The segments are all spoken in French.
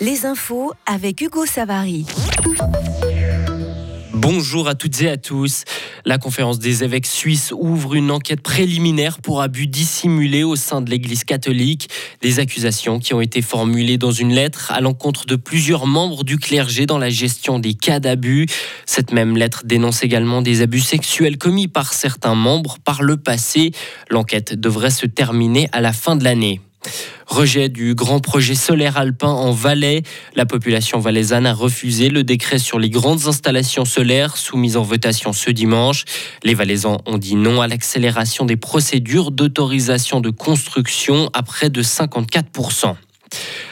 Les infos avec Hugo Savary. Bonjour à toutes et à tous. La conférence des évêques suisses ouvre une enquête préliminaire pour abus dissimulés au sein de l'Église catholique. Des accusations qui ont été formulées dans une lettre à l'encontre de plusieurs membres du clergé dans la gestion des cas d'abus. Cette même lettre dénonce également des abus sexuels commis par certains membres par le passé. L'enquête devrait se terminer à la fin de l'année. Rejet du grand projet solaire alpin en Valais. La population valaisanne a refusé le décret sur les grandes installations solaires soumises en votation ce dimanche. Les Valaisans ont dit non à l'accélération des procédures d'autorisation de construction à près de 54%.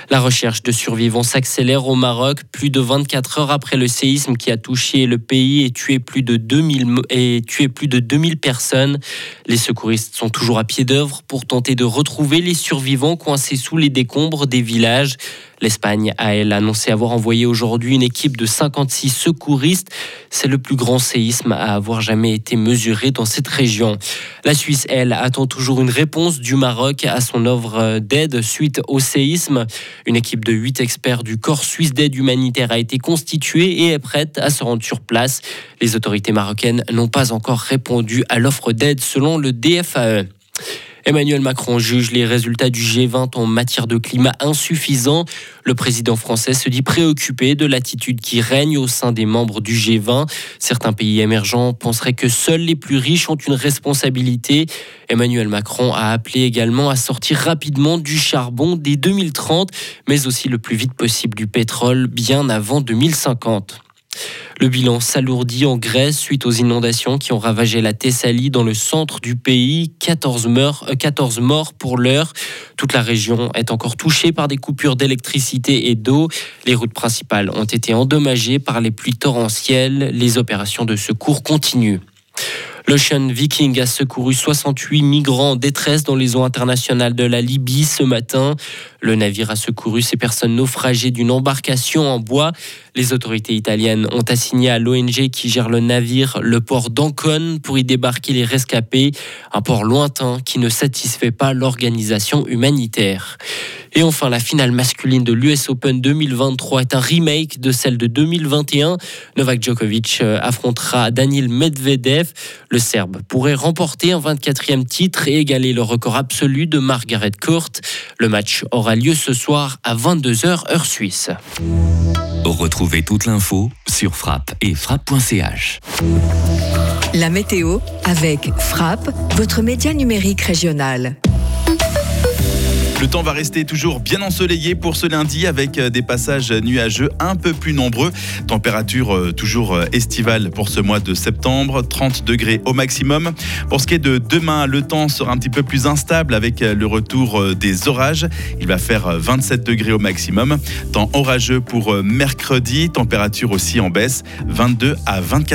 La recherche de survivants s'accélère au Maroc. Plus de 24 heures après le séisme qui a touché le pays et tué plus de 2000, et tué plus de 2000 personnes. Les secouristes sont toujours à pied d'œuvre pour tenter de retrouver les survivants coincés sous les décombres des villages. L'Espagne a, elle, annoncé avoir envoyé aujourd'hui une équipe de 56 secouristes. C'est le plus grand séisme à avoir jamais été mesuré dans cette région. La Suisse, elle, attend toujours une réponse du Maroc à son œuvre d'aide suite au séisme. Une équipe de 8 experts du Corps suisse d'aide humanitaire a été constituée et est prête à se rendre sur place. Les autorités marocaines n'ont pas encore répondu à l'offre d'aide selon le DFAE. Emmanuel Macron juge les résultats du G20 en matière de climat insuffisants. Le président français se dit préoccupé de l'attitude qui règne au sein des membres du G20. Certains pays émergents penseraient que seuls les plus riches ont une responsabilité. Emmanuel Macron a appelé également à sortir rapidement du charbon dès 2030, mais aussi le plus vite possible du pétrole bien avant 2050. Le bilan s'alourdit en Grèce suite aux inondations qui ont ravagé la Thessalie dans le centre du pays. 14 morts, 14 morts pour l'heure. Toute la région est encore touchée par des coupures d'électricité et d'eau. Les routes principales ont été endommagées par les pluies torrentielles. Les opérations de secours continuent. L'Ocean Viking a secouru 68 migrants en détresse dans les eaux internationales de la Libye ce matin. Le navire a secouru ces personnes naufragées d'une embarcation en bois. Les autorités italiennes ont assigné à l'ONG qui gère le navire le port d'Ancône pour y débarquer les rescapés, un port lointain qui ne satisfait pas l'organisation humanitaire. Et enfin, la finale masculine de l'US Open 2023 est un remake de celle de 2021. Novak Djokovic euh, affrontera Daniel Medvedev. Le Serbe pourrait remporter un 24e titre et égaler le record absolu de Margaret Court. Le match aura lieu ce soir à 22h heure suisse. Retrouvez toute l'info sur frappe et frappe.ch. La météo avec Frappe, votre média numérique régional. Le temps va rester toujours bien ensoleillé pour ce lundi avec euh, des passages nuageux un peu plus nombreux. Température euh, toujours euh, estivale pour ce mois de septembre, 30 degrés au maximum. Pour ce qui est de demain, le temps sera un petit peu plus instable avec le retour des orages. Il va faire 27 degrés au maximum. Temps orageux pour mercredi, température aussi en baisse, 22 à 24